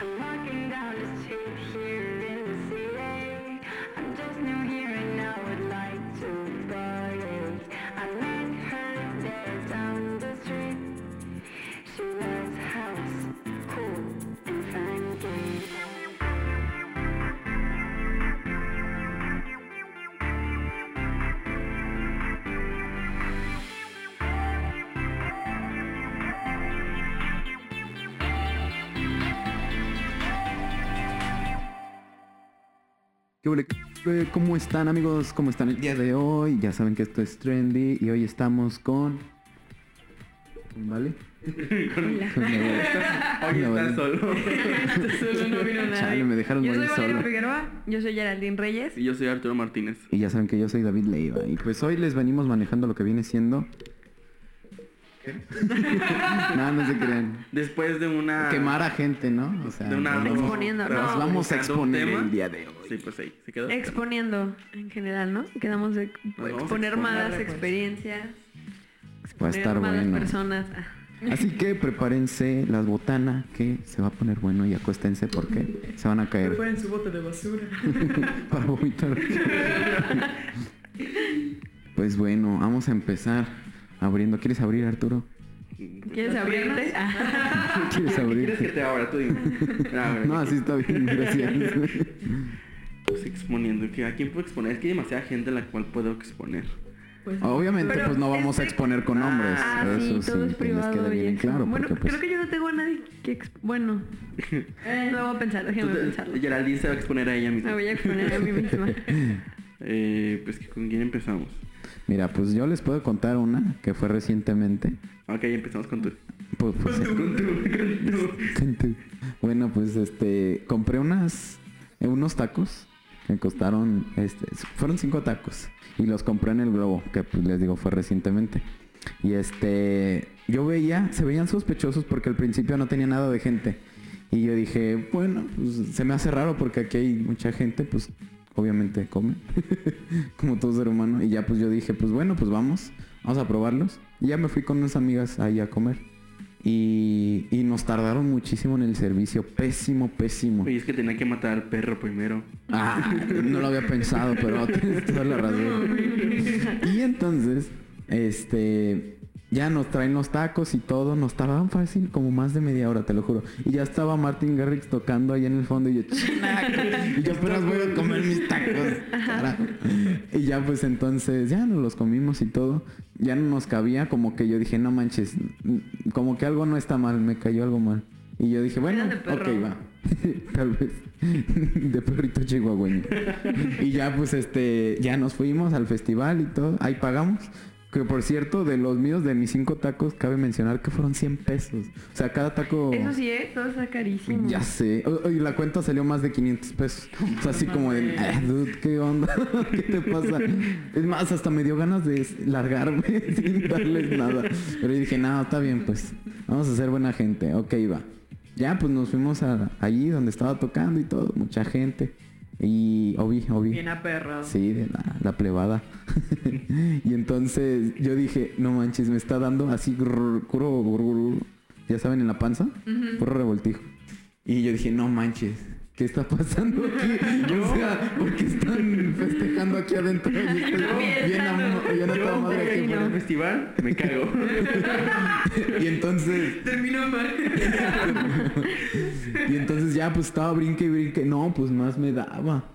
Mm-hmm. ¿Cómo están amigos? ¿Cómo están el día de hoy? Ya saben que esto es trendy y hoy estamos con... ¿Vale? Hoy está solo. Solo no vino nadie. Chale, me dejaron Yo soy morir Valeria solo. Figueroa, yo soy Geraldine Reyes. Y yo soy Arturo Martínez. Y ya saben que yo soy David Leiva. Y pues hoy les venimos manejando lo que viene siendo... no, no se crean. Después de una... Quemar a gente, ¿no? O sea, De una... nos- Exponiendo, no. nos vamos a exponer el día de hoy. Sí, pues ahí, se quedó. Exponiendo en general, ¿no? Quedamos de vamos exponer exponer, más pues. experiencias. Va a exponer estar más bueno. personas. Ah. Así que prepárense las botanas que se va a poner bueno y acuéstense porque se van a caer Preparen su bote de basura. para vomitar. Pues bueno, vamos a empezar abriendo. ¿Quieres abrir, Arturo? ¿Quieres abrirte? Ah. ¿Quieres ¿Qué abrir? quieres que te abra? Tú dime. Ah. No, así está bien, gracias. Pues exponiendo. ¿que ¿A quién puedo exponer? Es que hay demasiada gente a la cual puedo exponer. Pues, Obviamente, Pero pues no vamos a este- exponer con nombres. Ah, Eso sí, sí, todo es privado. y bien claro. bueno, porque, pues, creo que yo no tengo a nadie que... ex- Bueno, eh, no voy a pensar, déjame te- pensarlo. Geraldine se va a exponer a ella misma. Me voy a exponer a mí misma. Eh, pues ¿con quién empezamos? Mira, pues yo les puedo contar una que fue recientemente. Ok, empezamos con tú. Pues, pues, Con tú, con tú. Con Bueno, pues este compré unas eh, unos tacos que costaron este fueron cinco tacos y los compré en el Globo, que pues les digo fue recientemente. Y este yo veía, se veían sospechosos porque al principio no tenía nada de gente. Y yo dije, bueno, pues se me hace raro porque aquí hay mucha gente, pues obviamente come, como todo ser humano. Y ya pues yo dije, pues bueno, pues vamos, vamos a probarlos. Y ya me fui con unas amigas ahí a comer. Y, y nos tardaron muchísimo en el servicio, pésimo, pésimo. Oye, es que tenía que matar al perro primero. Ah, no lo había pensado, pero tienes toda la razón. Y entonces, este, ya nos traen los tacos y todo, nos tardaron fácil como más de media hora, te lo juro. Y ya estaba Martin Garrix tocando ahí en el fondo y yo, y yo apenas voy a comer mis tacos. carajo. Y ya pues entonces, ya nos los comimos y todo. Ya no nos cabía, como que yo dije, no manches, como que algo no está mal, me cayó algo mal. Y yo dije, bueno, ok, va. Tal vez. de perrito chihuahueño. y ya pues este, ya nos fuimos al festival y todo. Ahí pagamos. Que por cierto, de los míos, de mis cinco tacos, cabe mencionar que fueron 100 pesos. O sea, cada taco... Eso sí, ¿eh? Todo está carísimo. Ya sé. Y la cuenta salió más de 500 pesos. O sea, así como de, "Ah, dude, ¿qué onda? ¿Qué te pasa? Es más, hasta me dio ganas de largarme sin darles nada. Pero dije, no, está bien, pues. Vamos a ser buena gente. Ok, va. Ya, pues nos fuimos a, allí donde estaba tocando y todo. Mucha gente. Y Obi, Obi. bien aperrado. Sí, de la, la plebada. y entonces yo dije, no manches, me está dando así, grrr, grrr, grrr, ya saben, en la panza, puro revoltijo. Y yo dije, no manches, ¿qué está pasando aquí? O sea, porque están festejando aquí adentro. Yo estoy bien, am- bien a toda Yo madre aquí a al festival, me cago. Y entonces, Terminó mal. y entonces ya pues estaba brinque y brinque. No, pues más me daba.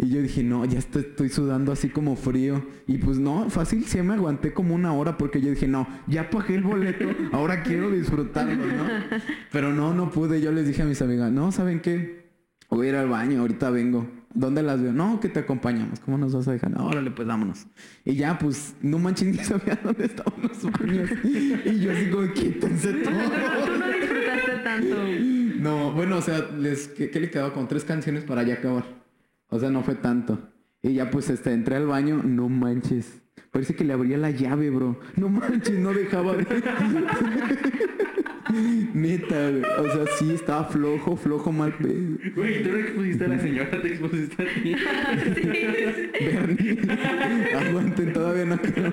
Y yo dije, no, ya estoy, estoy sudando así como frío. Y pues no, fácil, sí me aguanté como una hora porque yo dije, no, ya pagué el boleto, ahora quiero disfrutarlo, ¿no? Pero no, no pude. Yo les dije a mis amigas, no, ¿saben qué? Voy a ir al baño, ahorita vengo. ¿Dónde las veo? No, que te acompañamos. ¿Cómo nos vas a dejar? No, órale, pues vámonos. Y ya, pues, no manches, ni sabía dónde estaban los baños. Y yo así como, quítense todo. Tú no disfrutaste tanto. No, bueno, o sea, les, ¿qué, qué le quedaba? Con tres canciones para ya acabar. O sea, no fue tanto. Y ya pues este, entré al baño, no manches. Parece que le abría la llave, bro. No manches, no dejaba de... Neta, güey. O sea, sí, estaba flojo, flojo, mal pedo. Güey, tú no expusiste a la señora, te expusiste a ti. Bernie, aguanten, todavía no acabo.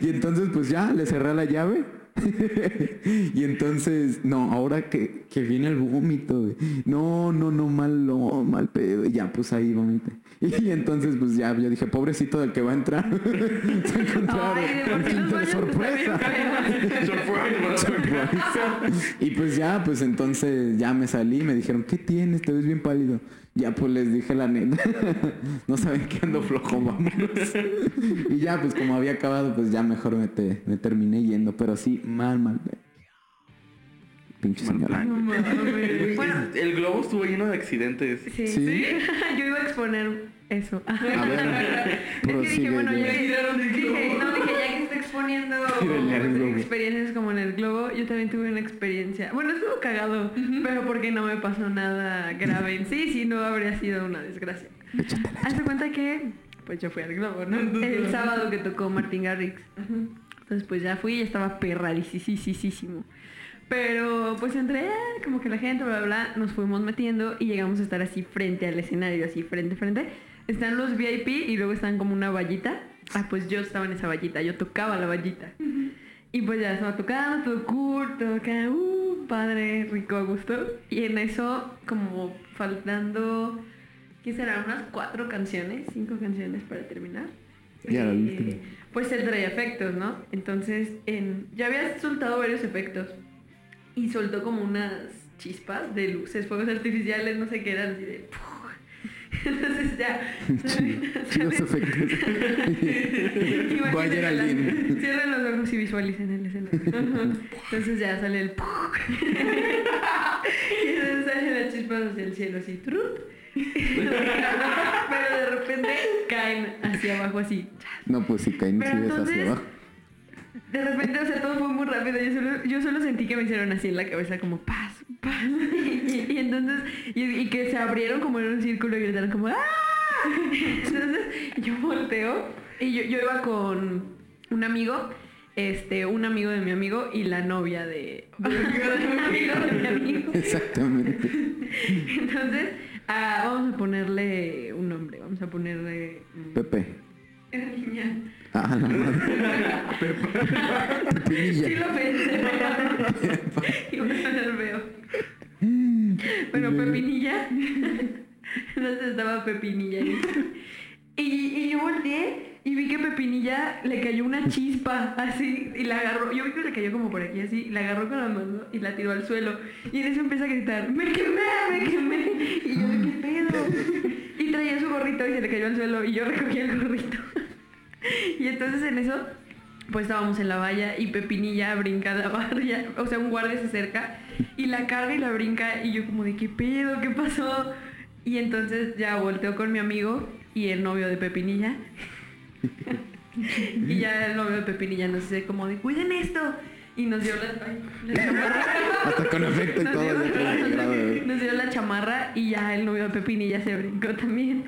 Y entonces pues ya, le cerré la llave. y entonces, no, ahora que, que viene el vómito, güey. No, no, no, mal, no, mal pedo. Y ya, pues ahí vomité. Y entonces, pues ya, yo dije, pobrecito del que va a entrar. Se encontraba Ay, sorpresa. y pues ya, pues entonces ya me salí, me dijeron, ¿qué tienes? Te ves bien pálido. Ya pues les dije la neta. no saben que ando flojo, vámonos. y ya, pues como había acabado, pues ya mejor me, te- me terminé yendo. Pero sí, mal, mal. Pinche señora. No. Bueno, El globo estuvo lleno de accidentes. sí. ¿Sí? Yo iba a exponer eso. A ver, Es que dije, bueno, el dije, no, dije, ya que está exponiendo experiencias como en el globo, yo también tuve una experiencia. Bueno, estuvo cagado, pero porque no me pasó nada grave en sí, si no habría sido una desgracia. Échatela. Hazte cuenta que, pues yo fui al globo, ¿no? El sábado que tocó Martín Garrix. Entonces, pues ya fui y estaba perradísimo. Pero, pues entre como que la gente, bla, bla, bla, nos fuimos metiendo y llegamos a estar así frente al escenario, así frente, frente. Están los VIP y luego están como una vallita. Ah, pues yo estaba en esa vallita, yo tocaba la vallita. Y pues ya estaba tocando, todo cool, todo acá, uh, padre, rico, a gusto. Y en eso, como faltando, ¿qué será? Unas cuatro canciones, cinco canciones para terminar. Ya, la Eh, pues él traía efectos, ¿no? Entonces, en, ya había soltado varios efectos. Y soltó como unas chispas de luces, fuegos artificiales, no sé qué eran, así de... Entonces ya... Chidos efectos. La- alguien. Cierren los ojos y visualicen el escenario. Entonces ya sale el y entonces salen las chispas hacia el cielo así. ¡trup! Pero de repente caen hacia abajo así. No, pues si caen si ves hacia abajo. De repente, o sea, todo fue muy rápido. Yo solo, yo solo sentí que me hicieron así en la cabeza, como paz, paz. Y, y entonces, y, y que se abrieron como en un círculo y gritaron como ¡Ah! Entonces, yo volteo y yo, yo iba con un amigo, este, un amigo de mi amigo y la novia de, de un amigo de mi amigo. Exactamente. Entonces, ah, vamos a ponerle un nombre, vamos a ponerle... Pepe. Niña. Ah, la madre. Sí Pepinilla. lo pensé. Iba a sonar feo. Bueno, Pepinilla. Entonces estaba Pepinilla. Y, y yo volteé y vi que Pepinilla le cayó una chispa así y la agarró. Yo vi que le cayó como por aquí así, la agarró con la mano y la tiró al suelo. Y en eso empieza a gritar, ¡me quemé, me quemé! Y yo, ¿qué pedo? Y traía su gorrito y se le cayó al suelo y yo recogí el gorrito. Y entonces en eso, pues estábamos en la valla y Pepinilla brinca la valla, o sea, un guardia se acerca y la carga y la brinca y yo como de qué pedo, qué pasó. Y entonces ya volteó con mi amigo y el novio de Pepinilla. y ya el novio de Pepinilla nos dice como de cuiden esto. Y nos dio la, ay, la chamarra. Hasta con efecto y Nos todo. dio, nos dio la chamarra y ya el novio de Pepinilla se brincó también.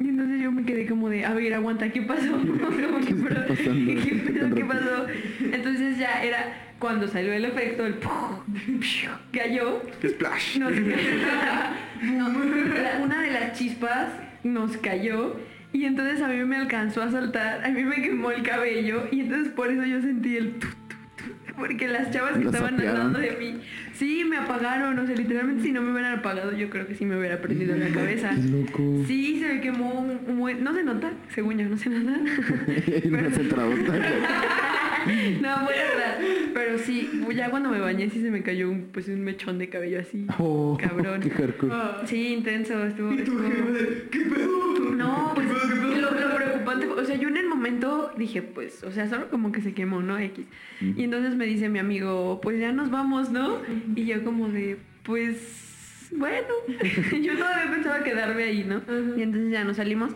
Y entonces yo me quedé como de, a ver, aguanta, ¿qué pasó? Como que, está pero, pasando? ¿Qué, pedo? ¿Qué pasó? Entonces ya era cuando salió el efecto, el cayó. Splash. Nos- no, la- una de las chispas nos cayó y entonces a mí me alcanzó a saltar, a mí me quemó el cabello y entonces por eso yo sentí el tu, tu, tu, porque las chavas que estaban al sapearon. lado de mí, sí, me apagaron, o sea, literalmente si no me hubieran apagado yo creo que sí me hubiera prendido en la cabeza. Qué loco. Sí, se me quemó un, un buen- no se nota, según yo no se nota. Y una centradota. No, voy a. Pero sí, ya cuando me bañé sí se me cayó un, pues un mechón de cabello así. Oh, Cabrón. Qué hardcore. Sí, intenso, estuvo. Y tú, estuvo- ¿qué pedo? No, ¿Qué pues pedo, qué pedo? lo, lo preocupante, fue- o sea, yo en el momento dije, pues, o sea, solo como que se quemó, ¿no? X. Y entonces me dice mi amigo, pues ya nos vamos, ¿no? Y yo como de, pues, bueno, yo todavía pensaba quedarme ahí, ¿no? Y entonces ya nos salimos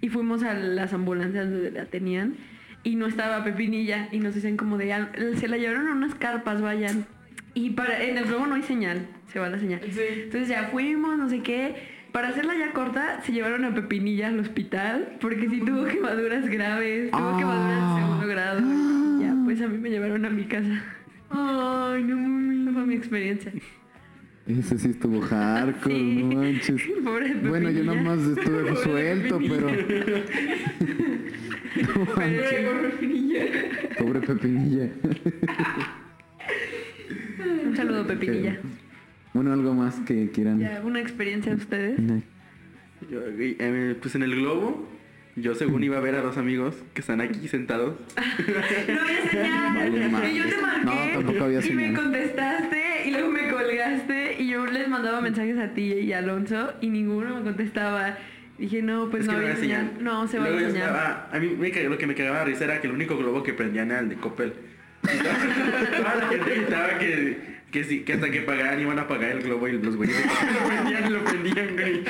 y fuimos a las ambulancias donde la tenían y no estaba Pepinilla y nos dicen como de, "Ah, se la llevaron a unas carpas, vayan. Y para, en el globo no hay señal, se va la señal. Sí. Entonces ya fuimos, no sé qué. Para hacerla ya corta, se llevaron a Pepinilla al hospital porque sí tuvo quemaduras graves, tuvo Ah. quemaduras de segundo grado. Ya, pues a mí me llevaron a mi casa. Ay, no mami. Esa fue mi experiencia. Ese sí estuvo hardcore, Sí. no manches. Pobre Bueno, yo nomás estuve suelto, pero. No por Pepinilla. Pobre Pepinilla. saludo, Pepinilla. Bueno, algo más que quieran. Ya, ¿Una experiencia de ustedes? No. Yo, eh, pues en el globo, yo según iba a ver a dos amigos que están aquí sentados. No había señal. Vale, yo te marqué. No, tampoco había y me contestaste y luego me colgaste y yo les mandaba mensajes a ti y a Alonso y ninguno me contestaba. Dije, no, pues Es no había señal. señal. No, se va a señal. a mí me cagó- lo que me cagaba de risa era que el único globo que prendían era el de Coppel. Toda la gente gritaba que, que, sí, que hasta que pagaran iban a pagar el globo y los güeyes lo prendían y lo prendían, güey.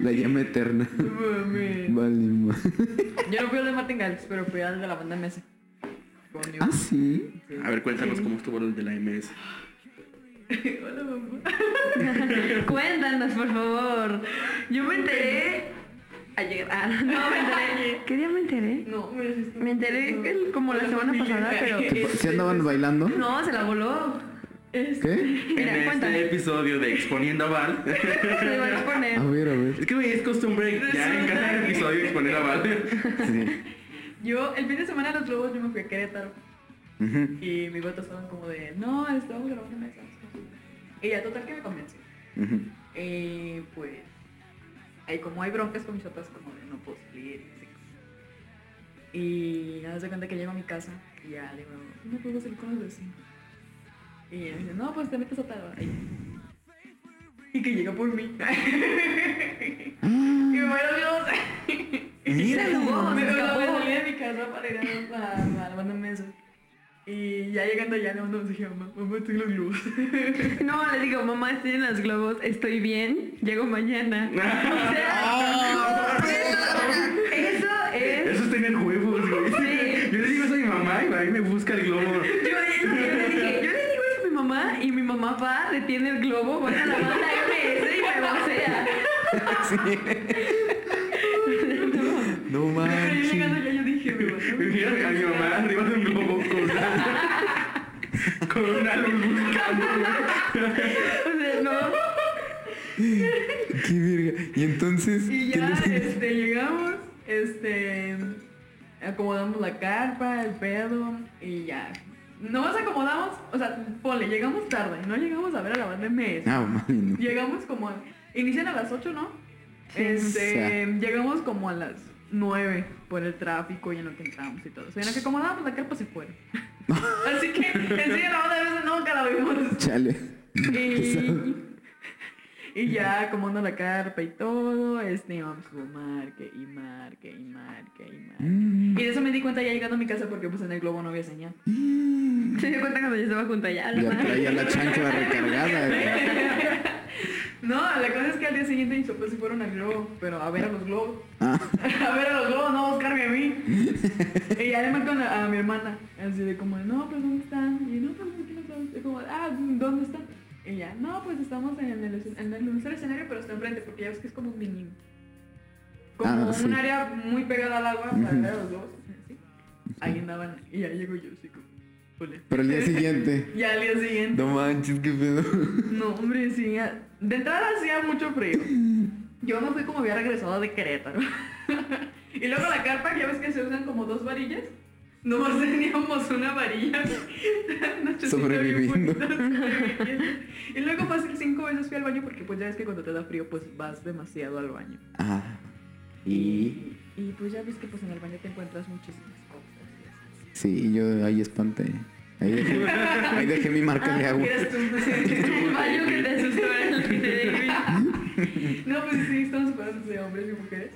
La llama eterna. Vale, ma. Yo no fui al de Martin Garrix, pero fui al de la banda MS. Ah, sí. A ver, cuéntanos cómo estuvo el de la MS. Hola, mamá. Cuéntanos, por favor. Yo me enteré ayer. Ah, no, me enteré. ¿Qué día me enteré? No, me Me enteré como la semana pasada, pero... ¿Se andaban bailando? No, se la voló. ¿Qué? Mira, en cuéntame. este episodio de Exponiendo a Val. Se va a exponer. A ver, a ver. Es que güey, es costumbre ya en cada episodio exponer a Val. Sí. Yo, el fin de semana de los globos, yo me fui a Querétaro. Ujú. Y mi gato estaban como de, no, estamos grabando mesas. Y ya, total que me convenció. Y pues, ahí como hay broncas con mis papás, como de no puedo salir. y así. Y nada, se cuenta que llego a mi casa y ya digo, no puedo salir con los vecinos. Y ella dice, no, pues te metes a tal hora". Y, y que llega por mí. y me voy a los Mira, me, salí de mi casa para ir a, a, a la banda mesa. Y ya llegando allá le mando un mensaje a mamá, mamá, estoy en los globos. No, le digo, mamá, estoy en los globos, estoy bien, llego mañana. O sea, eso, eso es... Tenían huevos, güey. Sí. Yo le digo eso a mi mamá y a mí me busca el globo. Yo, yo le dije, yo le digo eso a mi mamá y mi mamá va, detiene el globo, va a la banda MS y me vocea. No Pero yo manches. llegando allá yo dije, me vas a Me vieron a mi mamá arriba de un globo con una, con una luz buscando. O sea, no. Qué verga. Y entonces. Y ¿qué ya, les- este, llegamos, este, acomodamos la carpa, el pedo, y ya. Nomás acomodamos, o sea, ponle, llegamos tarde, no llegamos a ver a la banda MS. Ah, mami, no. Llegamos como, a- inician a las 8, ¿no? Este, llegamos como a las 9 por el tráfico y en lo que entramos y todo. O sea, en lo que acomodamos la carpa se fueron. Así que, en sí, la banda MS nunca la vimos. Chale. Y, y ya acomodando la carpa y todo, este, vamos como marque y marque y marque y marque. Mm. Y de eso me di cuenta ya llegando a mi casa porque pues en el globo no había señal. Se dio cuenta cuando yo estaba junto allá. Ya traía la chancla recargada. No, la cosa es que al día siguiente mis papás se fueron al globo, pero a ver a los globos. Ah, a ver a los globos, no a buscarme a mí. y ya le marco a, a mi hermana, así de como, no, pues ¿dónde están? Y no, pues aquí no estamos. Y como, ah, ¿dónde están? Y ya, no, pues estamos en el, en el, en el escenario, pero está enfrente, porque ya ves que es como un mini. Como Ah, un sí. área muy pegada al agua para ver a los así. Ahí andaban, y ya llego yo, así como, pero el día siguiente. Ya al día siguiente. No manches, qué pedo. No, hombre, sí. ya- De entrada hacía mucho frío. Yo me fui como había regresado de Querétaro. y luego la carpa, ya ves que se usan como dos varillas. Nomás teníamos una varilla. Sobreviviendo. Y luego fácil cinco veces fui al baño porque pues ya ves que cuando te da frío pues vas demasiado al baño. Ah. Y. Y pues ya ves que pues en el baño te encuentras muchísimas cosas. y. Sí, yo ahí espanté. Ahí dejé, ahí dejé mi marca de Ah, agua. eras tú. El baño que te asustó era el de David. No, pues sí, estamos separados de hombres y mujeres.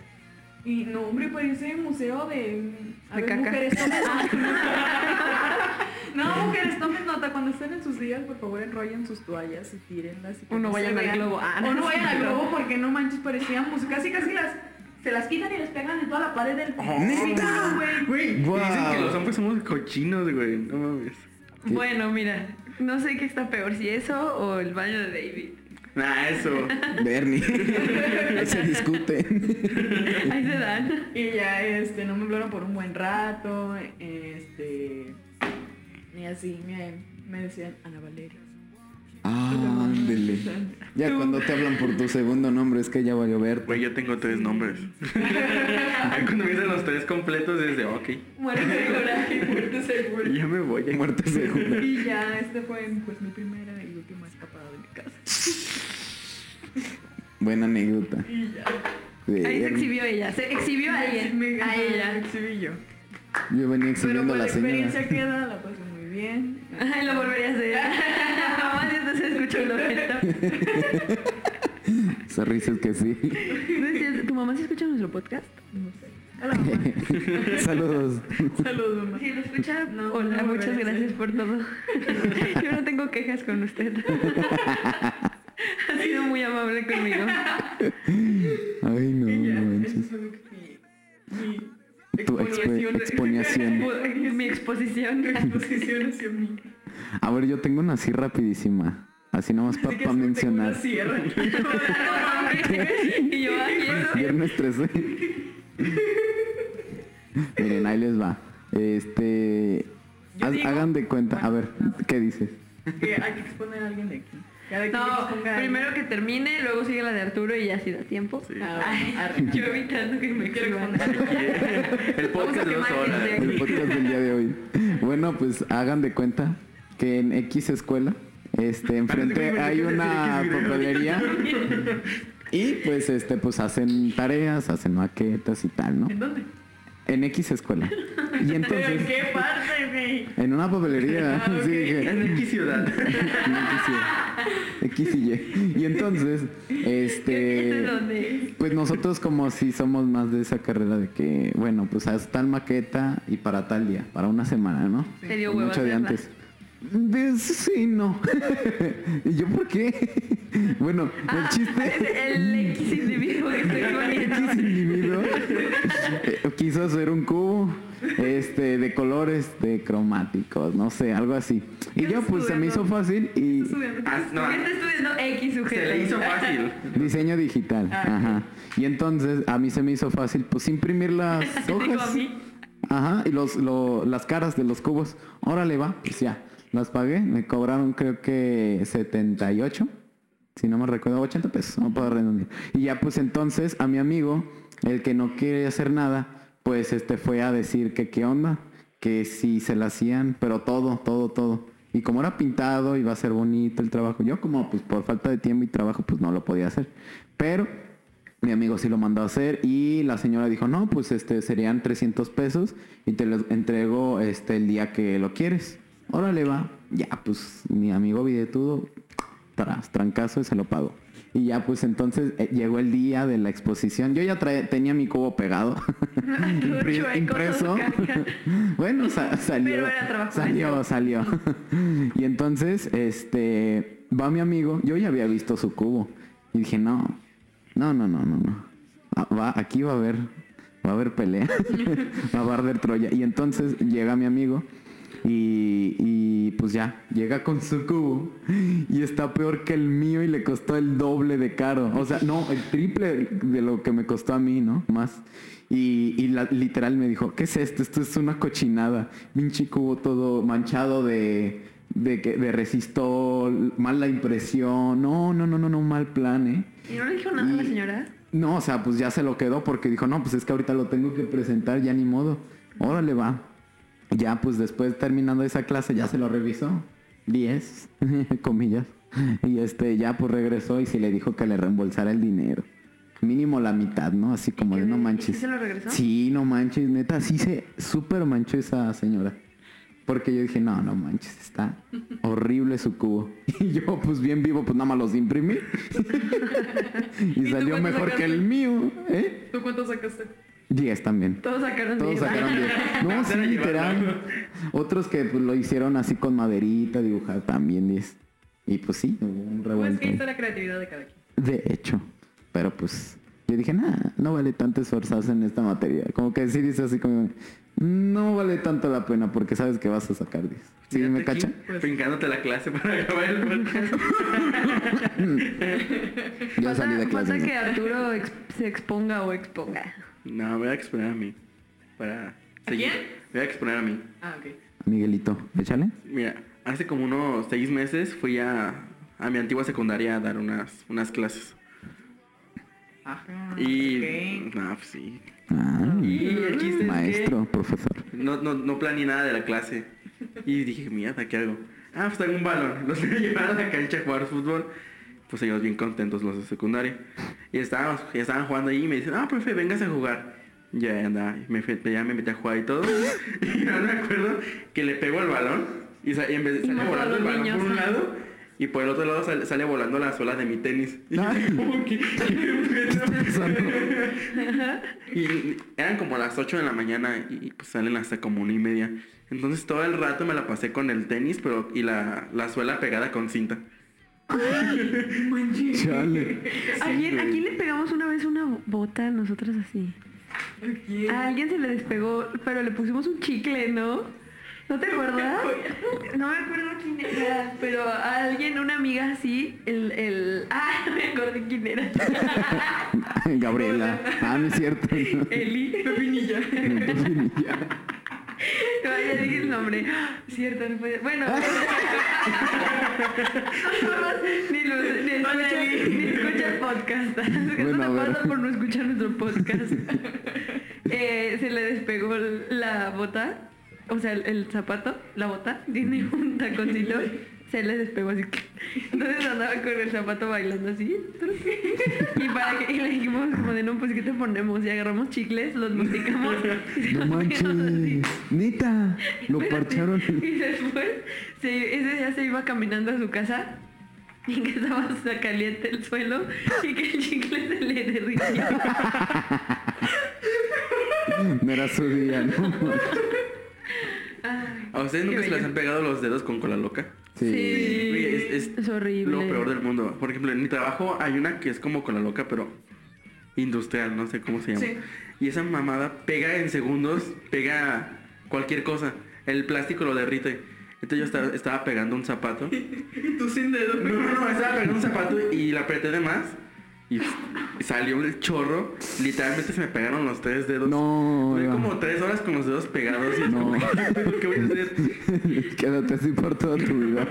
Y no, hombre, parece museo de... A De ver, caca. mujeres, tomen nota. No, mujeres, tomen nota. Cuando estén en sus días, por favor, enrollen sus toallas y tírenlas. y O no se vayan al globo. Ah, o no, vayan al globo porque no manches, parecían música. Casi, casi las... Se las quitan y les pegan en toda la pared del... ¿neta? güey. Güey, Guau. dicen que los hombres somos cochinos, güey. No mames. Bueno, mira, no sé qué está peor, si eso o el baño de David. Nah, eso. Bernie. Ahí se discuten. Ahí se dan. Y ya, este, no me hablaron por un buen rato, este... Y así me, me decían Ana Valeria. Ándele. Ya cuando te hablan por tu segundo nombre es que ya valió ver. Güey, yo tengo tres nombres. Cuando me dicen los tres completos es de ok. Muerte segura. Muerte segura. Ya me voy. Muerte segura. Y ya, este fue pues mi primera Buena anécdota. Y ya. De- Ahí se exhibió ella. Se exhibió a ella. Me A me ella. exhibí yo. Yo venía Pero exhibiendo a la la señora. experiencia queda, la pasé muy bien. Ay, lo volvería a hacer. Mamá, si esto se escucha un objeto. Risas que sí. ¿Tu mamá sí escucha nuestro podcast? No sé. Saludos. Saludos, mamá. Si lo escucha, No, hola, no muchas gracias por todo. Yo no tengo quejas con usted. Ha sido muy amable conmigo. Ay, no, ya, no eso manches. fue mi, mi Tu expo- exponeación. Mi exposición. exposición hacia mí. A ver, yo tengo una así rapidísima. Así nomás Así para tengo mencionar. una sierra. y yo, ay. Viernes 13. Miren, ahí les va. Este. Yo haz- digo- hagan de cuenta. A ver, ¿qué dices? Que hay que exponer a alguien de aquí. Cada quien No, exponga a primero que termine, luego sigue la de Arturo y ya si da tiempo. Sí. Ah, Ay, arre. yo evitando que me Quiero. El podcast de dos horas. El podcast del día de hoy. Bueno, pues hagan de cuenta que en X escuela, este, enfrente hay una papelería. Y pues este, pues hacen tareas, hacen maquetas y tal, ¿no? ¿En dónde? En X escuela. Y ¿Pero entonces, en qué parte, güey? en una papelería, Ah, ok. sí, dije, En X ciudad. X y Y. Y entonces, ¿Qué este, pues nosotros como si somos más de esa carrera de que, bueno, pues haz tal maqueta y para tal día, para una semana, ¿no? Te dio Pues huevo mucho de antes. Sí, no. ¿Y yo por qué? bueno, el chiste... El X individuo que estoy poniendo. X individuo eh, quiso hacer un cubo este de colores de cromáticos, no sé, algo así. Y ¿Qué yo pues se me hizo fácil y. Ah, no, ¿Qué está estudiando X sujeto? se le hizo fácil. diseño digital, Ah, ajá. Y entonces a mí se me hizo fácil pues imprimir las hojas. Ajá, y los, lo- las caras de los cubos. Órale, va, pues ya. Las pagué, me cobraron creo que 78, si no me recuerdo, 80 pesos, no puedo. Y ya pues entonces a mi amigo, el que no quiere hacer nada, pues este fue a decir que qué onda, que si se la hacían, pero todo, todo, todo. Y como era pintado, iba a ser bonito el trabajo. Yo como pues por falta de tiempo y trabajo pues no lo podía hacer. Pero mi amigo sí lo mandó a hacer y la señora dijo, no, pues este serían 300 pesos y te los entrego este el día que lo quieres. Órale va. Ya, pues mi amigo videtudo, tras, trancazo y se lo pagó. Y ya pues entonces eh, llegó el día de la exposición. Yo ya trae- tenía mi cubo pegado, impreso. bueno, sa- salió. Salió, salió. y entonces, este, va mi amigo. Yo ya había visto su cubo. Y dije, no, no, no, no, no, no. Ah, Va, aquí va a haber, va a haber pelea. va a haber Troya. Y entonces llega mi amigo. Y, y pues ya, llega con su cubo y está peor que el mío y le costó el doble de caro. O sea, no, el triple de lo que me costó a mí, ¿no? Más. Y, y la- literal me dijo, ¿qué es esto? Esto es una cochinada. Pinche cubo todo manchado de, de, que- de resistol, mala impresión. No, no, no, no, no, mal plan, ¿eh? ¿Y no le dijo nada a la señora? No, o sea, pues ya se lo quedó porque dijo, no, pues es que ahorita lo tengo que presentar, ya ni modo. Órale, va. Ya, pues después terminando esa clase, ya se lo revisó. 10, comillas. Y este, ya pues regresó y sí le dijo que le reembolsara el dinero. Mínimo la mitad, ¿no? Así como de no manches. ¿Sí se lo regresó? Sí, no manches, neta, sí se súper manchó esa señora. Porque yo dije, no, no manches, está horrible su cubo. Y yo, pues bien vivo, pues nada más los imprimí. y salió mejor que el mío, ¿eh? ¿Tú cuánto sacaste? 10 también. Todos sacaron Todos diez. sacaron 10. No, sí, Era literal. Otros que pues, lo hicieron así con maderita, dibujar también 10. Y pues sí, hubo un Pues revuelto. que ahí ahí. está la creatividad de cada quien. De hecho. Pero pues yo dije, nada, no vale tanto esforzarse en esta materia. Como que sí dice así como, no vale tanto la pena porque sabes que vas a sacar 10. ¿Sí Fíjate me aquí, cacha? Brincándote la clase para acabar el podcast. Yo salí de Falta, falta clase. que Arturo ex- se exponga o exponga. No, me voy a exponer a mí. Para seguir. quién? Me voy a exponer a mí. Ah, ok. Miguelito, échale. Mira, hace como unos seis meses fui a, a mi antigua secundaria a dar unas, unas clases. Ajá. Y... pues sí. Ah, Y el chiste es que- maestro, profesor. No, no, no planeé nada de la clase. Y dije, mierda, ¿qué hago? Ah, pues tengo un balón. Los voy a llevar a la cancha a jugar fútbol. Pues ellos bien contentos, los de secundaria. Y estábamos, ya estaban jugando ahí y me dicen, ah, profe, vengas a jugar. Ya andaba, y me, ya me metí a jugar y todo. Y no me acuerdo que le pego el balón y, sa- y en vez de Y a volando el balón niños. por un lado y por el otro lado sale, sale volando la suela de mi tenis. Y yo, Ay. como que- y eran como las 8 de la mañana y pues salen hasta como una y media. Entonces todo el rato me la pasé con el tenis pero y la, la suela pegada con cinta. Chale. ¿A quién, ¿A quién le pegamos una vez una bota a nosotros así? A alguien se le despegó, pero le pusimos un chicle, ¿no? ¿No te acuerdas? No me acuerdo quién era, pero a alguien, una amiga así, el, el... Ah, no me acordé quién era. Gabriela. Ah, no es cierto. no. Eli, Pepinilla. No, ya dije el nombre. Cierto, no puede. Bueno. ni, lo, ni, escucha, ni escucha el podcast. Eso Bueno, a te pasa por no escuchar nuestro podcast. Eh, se le despegó la bota, o sea, el, el zapato, la bota, tiene un taconcito. Se le despegó así. Entonces andaba con el zapato bailando así. Y, para que, y le dijimos como de no, pues ¿qué te ponemos? Y agarramos chicles, los masticamos. No manches. así. Lo Espérate. parcharon. Y después, se- ese día se iba caminando a su casa y que estaba hasta caliente el suelo y que el chicle se le derritió. No era su día, ¿no? Ay, ¿A ustedes nunca se les han pegado los dedos con cola loca? Sí. Güey, es- es es horrible. Lo peor del mundo. Por ejemplo, en mi trabajo hay una que es como cola loca, pero industrial, no sé cómo se llama. Sí. Y esa mamada pega en segundos, pega cualquier cosa. El plástico lo derrite. Entonces yo estaba, estaba pegando un zapato. Y tú sin dedo. No, no, no, estaba pegando un zapato y la apreté de más. Y salió el chorro. Literalmente se me pegaron los tres dedos. No, no. como tres horas con los dedos pegados y No. como, ¿qué voy a hacer? Quédate así por toda tu vida.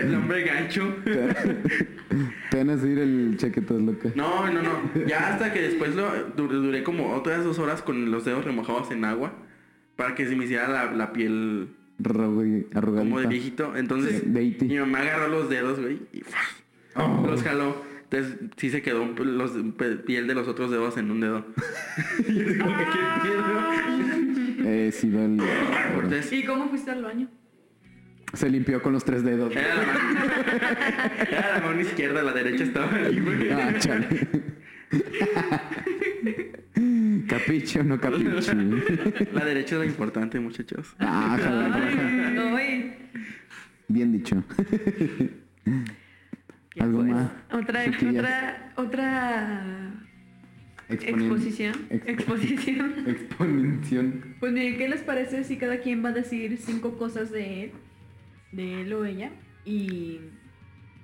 El hombre gancho. Te van a decir el chequetas loca. No, no, no. Ya hasta que después lo du- duré como otras dos horas con los dedos remojados en agua para que se me hiciera la, la piel Arrugadi- Arrugadita. como de viejito. Entonces De mi mamá agarró los dedos, güey, y ¡fua! los jaló. Entonces sí se quedó los, piel de los otros dedos en un dedo. y yo digo, ¿qué pedo? Eh, sí. Entonces, ¿Y cómo fuiste al baño? Se limpió con los tres dedos. era la mano, era la mano izquierda, la derecha estaba ahí, güey. Ah, chale. Capicho, no capicho. La derecha es la importante, muchachos. Ah, jala, raja. No, güey. Bien dicho. ¿Algo más? Otra, otra, otra Exponen- exposición. Expo- Exposición. Exposición. Pues miren, ¿qué les parece si cada quien va a decir cinco cosas de él? De él o ella. Y...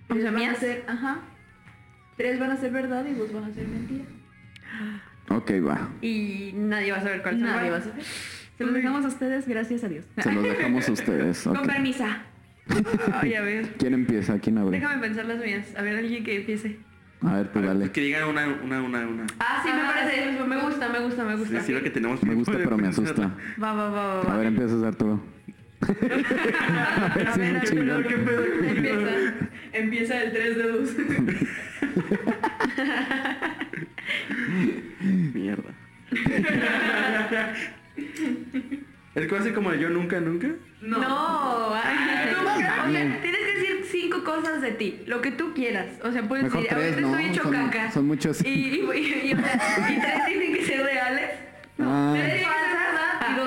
Tres van a ser, ajá. Tres van a ser verdad y dos van a ser mentira. Ok, va. Y nadie va a saber cuál Nadie va a saber. Se los dejamos a ustedes, gracias a Dios. Se los dejamos a ustedes. Con permisa. Ay, a ver. ¿Quién empieza? ¿Quién abre? Déjame pensar las mías. A ver, alguien que empiece. A ver, tú dale. Que digan una, una, una, una. Ah, sí, me Ah, parece. Me gusta, me gusta, me Sí, gusta. sí, lo que tenemos Me gusta, pero me asusta. Va, va, va, va. A ver, empiezas Arturo. A ver, Sí, a ver. ¿qué pedo? Empieza. Empieza el tres dedos. Mierda. Es que así como el yo nunca, nunca. No, ay, tú, o sea, tienes que decir cinco cosas de ti, lo que tú quieras. O sea, puedes Mejor decir, tres, ahorita ¿no? estoy hecho Son- caca. son muchos. Y, y, y- y, o sea, y tres tienen que ser reales. Ah, Tres falsas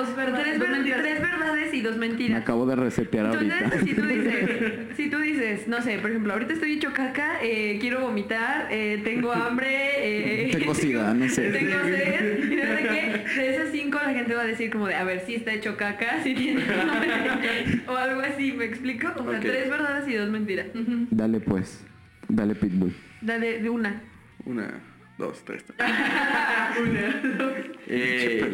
dos verdades, Tres, ver- verdades y dos me mentiras. acabo de resetear ahorita. Entonces, si tú dices, si tú dices, no sé, por ejemplo, ahorita estoy hecho caca, eh, quiero vomitar, eh, tengo hambre, eh, Tengo sida, no sé. Tengo sed, y no sé qué. De esas cinco la gente va a decir como de, a ver, si está hecho caca, si tiene hambre, o algo así, ¿me explico? O sea, tres verdades y dos mentiras. Dale pues. Dale Pitbull. Dale, de una. Una, dos, tres. una, dos. Eh,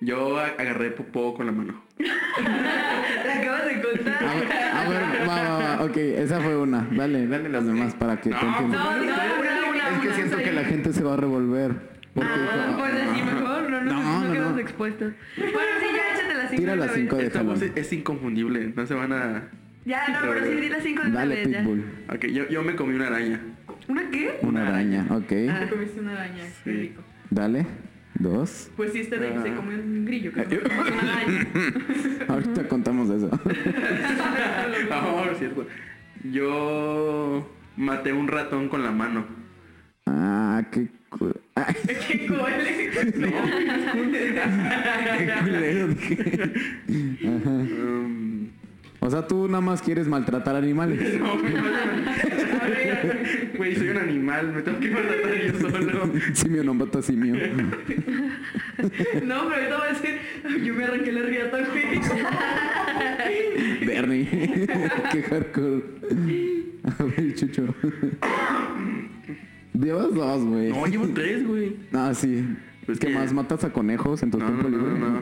Yo agarré popó con la mano. La acabas de A contar. ver, a ver, va, va, va. Ok, esa fue una. Dale, dale las demás para que te No, entiendas. No, no, una, una, Es que una, siento soy- que la gente se va a revolver. Porque Ah, pues así mejor, no, no, No, no, no, quedamos no. expuestos. Bueno, sí, ya échate las cinco. Tira de las cinco de Esta voz es, inconfundible, no se van a... Ya, no, pero sí, di las cinco de Dale, vez ya. Pitbull. Ok, yo, yo me comí una araña. ¿Una qué? Una araña, ok. Te comiste una araña, qué Sí. rico. Dale. Dos. Pues sí, este de ahí se Ah. comió un grillo, que se comió una araña. Ahorita contamos eso. Ah, es cierto. Yo maté un ratón con la mano. Ah, qué, Ay, ¡Qué culero. Ajá. Um, O sea, tú nada más quieres maltratar animales. no, Güey, soy un animal, me tengo que maltratar yo solo. Simio no mata simio. No, pero ahorita voy a decir, yo me arranqué la riata, güey. Bernie. qué hardcore. A ver, Chucho. Llevas dos, güey. No, llevo tres, güey. Ah, sí. Pues ¿Qué que- más? ¿Matas a conejos en tu No, tiempo no, libre? no.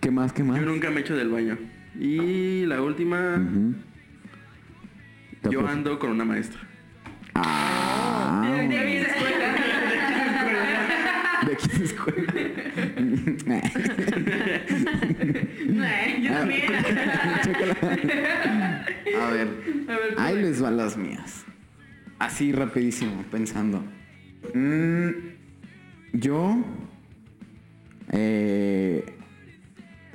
¿Qué más? ¿Qué más? Yo nunca me echo del baño. Y la última, yo ando con una maestra. Ah, De mi escuela. de aquí se escuela. No, yo también. Chécala. A ver, A ver, ahí les van las mías. Así rapidísimo, pensando. Mm, yo eh,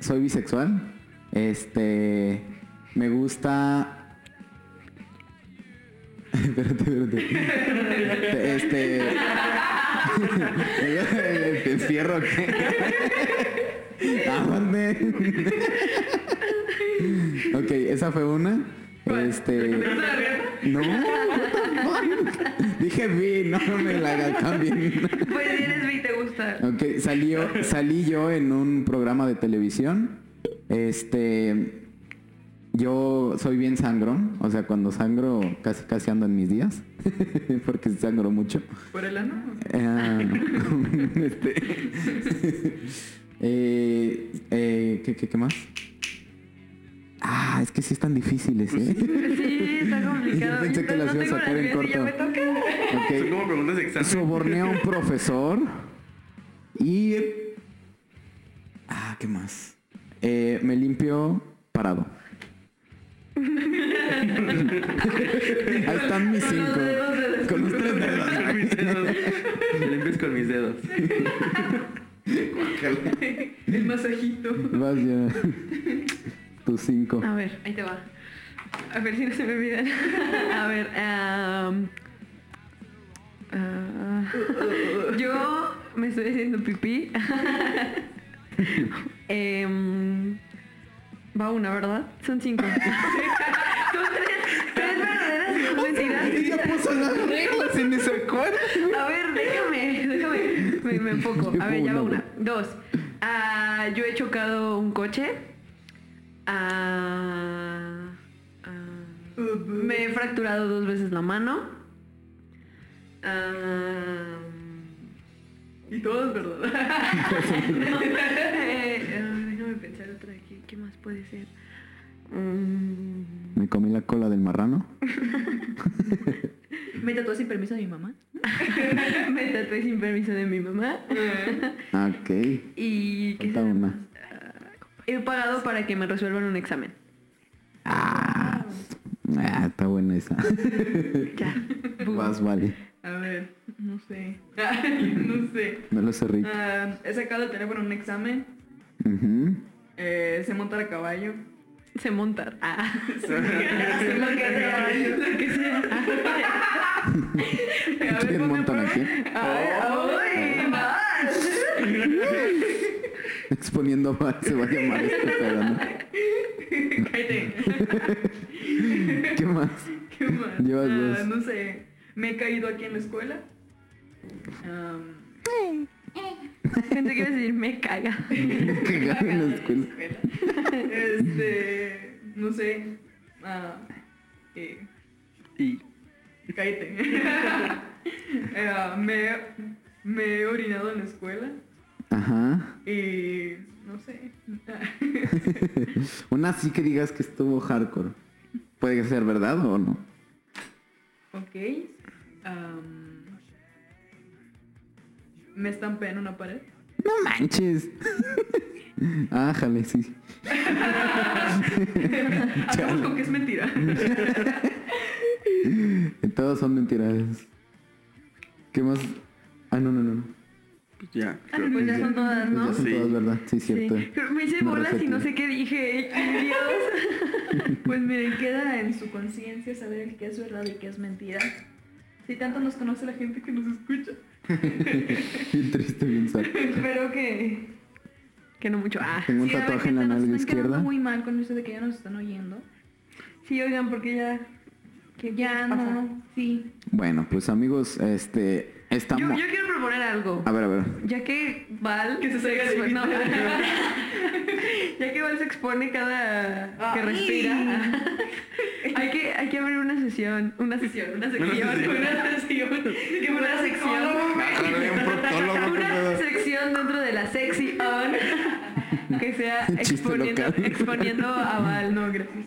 soy bisexual. Este me gusta. Espérate, espérate. Este. ¿Te encierro o qué? Ok, esa fue una. Este. No. Dije vi, no me la cambien. Pues si eres bi, te gusta. Ok, salió, salí yo en un programa de televisión. Este. Yo soy bien sangrón. O sea, cuando sangro casi casi ando en mis días. Porque sangro mucho. ¿Por el ano? Ah, este, eh, eh, ¿qué, qué, qué más? Ah, es que sí están difíciles, ¿eh? Sí, está complicado. Pensé que las no ibas a tengo sacar en corto. me toca. Son como preguntas de examen. Soborné a un profesor y... Ah, ¿qué más? Eh, me limpio parado. Ahí están mis cinco. Con los tres dedos. Con mis dedos. Me limpias con mis dedos. El masajito. Vas ya. Tus cinco. A ver, ahí te va. A ver si no se me olvidan. A ver, ah, yo me estoy haciendo pipí. Em, va una, ¿verdad? Son cinco. Son tres, tres verdaderas y dos mentiras. Ella puso las reglas y ni se acuerda. A ver, déjame, déjame, me, me enfoco. A ver, ya va una. Dos. Ah, yo he chocado un coche. Ah, ah, me he fracturado dos veces la mano. Ah, Y todo es verdad. eh, déjame pensar otra. ¿Qué, qué más puede ser? Mm, Me comí la cola del marrano. Me tatuó sin permiso de mi mamá. me tatué sin permiso de mi mamá. Ah, Ok. Y ¿qué Falta será una. más? Ah, he pagado para que me resuelvan un examen. Ah, ah, está buena esa. Ya. Vas, vale. A ver, no sé. no sé. No lo sé, Rick. Ah, he sacado el teléfono en un examen. Eh, sé montar a caballo. Se montar. Ah. lo que sea. Lo que sea. A ver, ¿Quién ponme montan aquí? Ay, ay, más. Exponiendo mal se va a llamar este pedo, ¿no? Cállate. ¿Qué más? ¿Qué más? Llevas Ah, dos. No sé. Me he caído aquí en la escuela. Pensé que ibas a decir me caga. Cagar en la escuela. Este. No sé. Ah, eh, Y cállate. Eh, me, me he orinado en la escuela. Ajá. Y no sé. Una así que digas que estuvo hardcore. Puede ser verdad o no. ok. Me estampé en una pared. No manches. ah, jale, sí. Hagamos con que es mentira. Todos son mentiras. ¿Qué más? Ah, no, no, no. no. Pues ya. Ah, pues ya son todas, ¿no? Ya son Sí. todas, ¿verdad? Sí, cierto. Sí. Pero me hice bolas y no sé qué dije. Dios. Pues miren, queda en su conciencia saber el que es verdad y qué es mentira. Si tanto nos conoce la gente que nos escucha. Bien triste, bien sad. Espero que... Que no mucho. Ah. Tengo un Sí, a ver, tatuaje en la nalga izquierda. muy mal con eso de que ya nos están oyendo. Sí, oigan, porque ya. ¿Qué Ya no, sí. Bueno, pues amigos, este, Yo, estamos... yo quiero proponer algo. A ver, a ver. Ya que Val. Que se salga de expone- no. Ya que Val se expone cada. que Ay. respira. Hay, que, hay que abrir una sesión. Una sesión, una sección. sesión. Una sesión. Una sección. Una sección dentro de la sexy on. Que sea exponiendo, exponiendo a Val. No, gracias.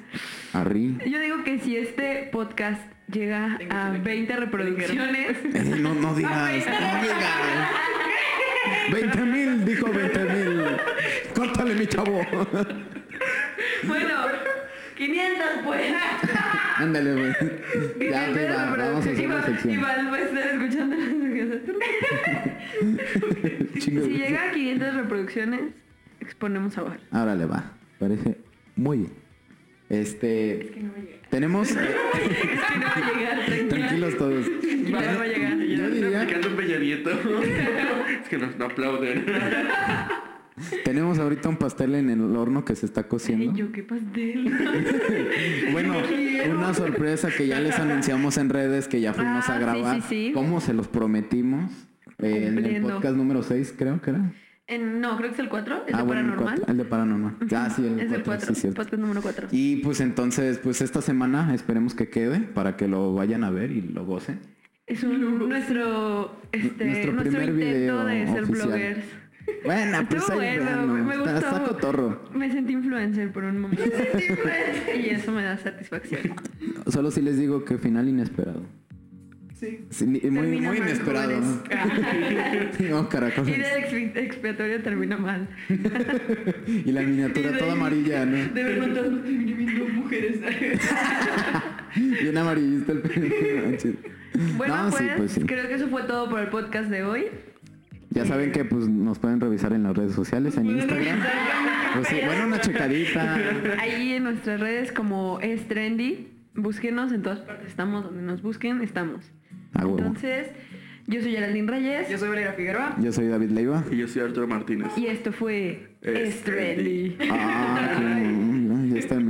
Arri. Yo digo que si este podcast llega a 20 reproducciones. No, no digas, no digas. 20 mil, dijo 20 mil. Córtale, mi chavo. Bueno, 500 pues. Ándale, güey. Ya, 500 ok, va, vamos a hacer reproducciones. sección. Y Val va a estar escuchando. Si llega a 500 reproducciones, exponemos a Val. Ahora le va. Parece muy bien. Este. Que no va a llegar. Tenemos. Es que no va a llegar, tranquila. Tranquilos todos. Val va a llegar. Yo diría. Peña Nieto. es que nos no aplauden. Tenemos ahorita un pastel en el horno que se está Ay, cociendo. yo qué pastel. Bueno, una sorpresa que ya les anunciamos en redes que ya fuimos Ah, a sí, grabar. sí, sí. Como se los prometimos. eh, en el podcast número 6, creo que era. En- no, creo que es el 4, el ah, de bueno, el paranormal. cuatro, el de paranormal. Ah, sí, el es el 4, 4, sí, cierto. podcast número 4. Y pues entonces, pues esta semana esperemos que quede para que lo vayan a ver y lo gocen. Es un, nuestro, este, Nuestro nuestro, primer intento video de ser oficial. bloggers. Bueno, pues ahí bueno, me, me Está- gustó. Está cotorro. Me sentí influencer por un momento. y eso me da satisfacción. Solo si les digo que final inesperado. Sí. Sí, muy, inesperado. no, caracoles. Y del expi- expiatorio termina mal. Y la miniatura toda amarilla, ¿no? De ver viendo mujeres. Bien amarillista el. Bueno, No, pues, sí, pues sí. creo que eso fue todo por el podcast de hoy. Ya saben que pues nos pueden revisar en las redes sociales, en Instagram. Pues sí, bueno, una checadita. Ahí en nuestras redes como es trendy. Búsquenos, en todas partes estamos, donde nos busquen, estamos. A huevo. Entonces, yo soy Geraldine Reyes Yo soy Valeria Figueroa. Yo soy David Leiva. Y yo soy Arturo Martínez. y esto fue Es Es Trendy. Ah, qué- ya está en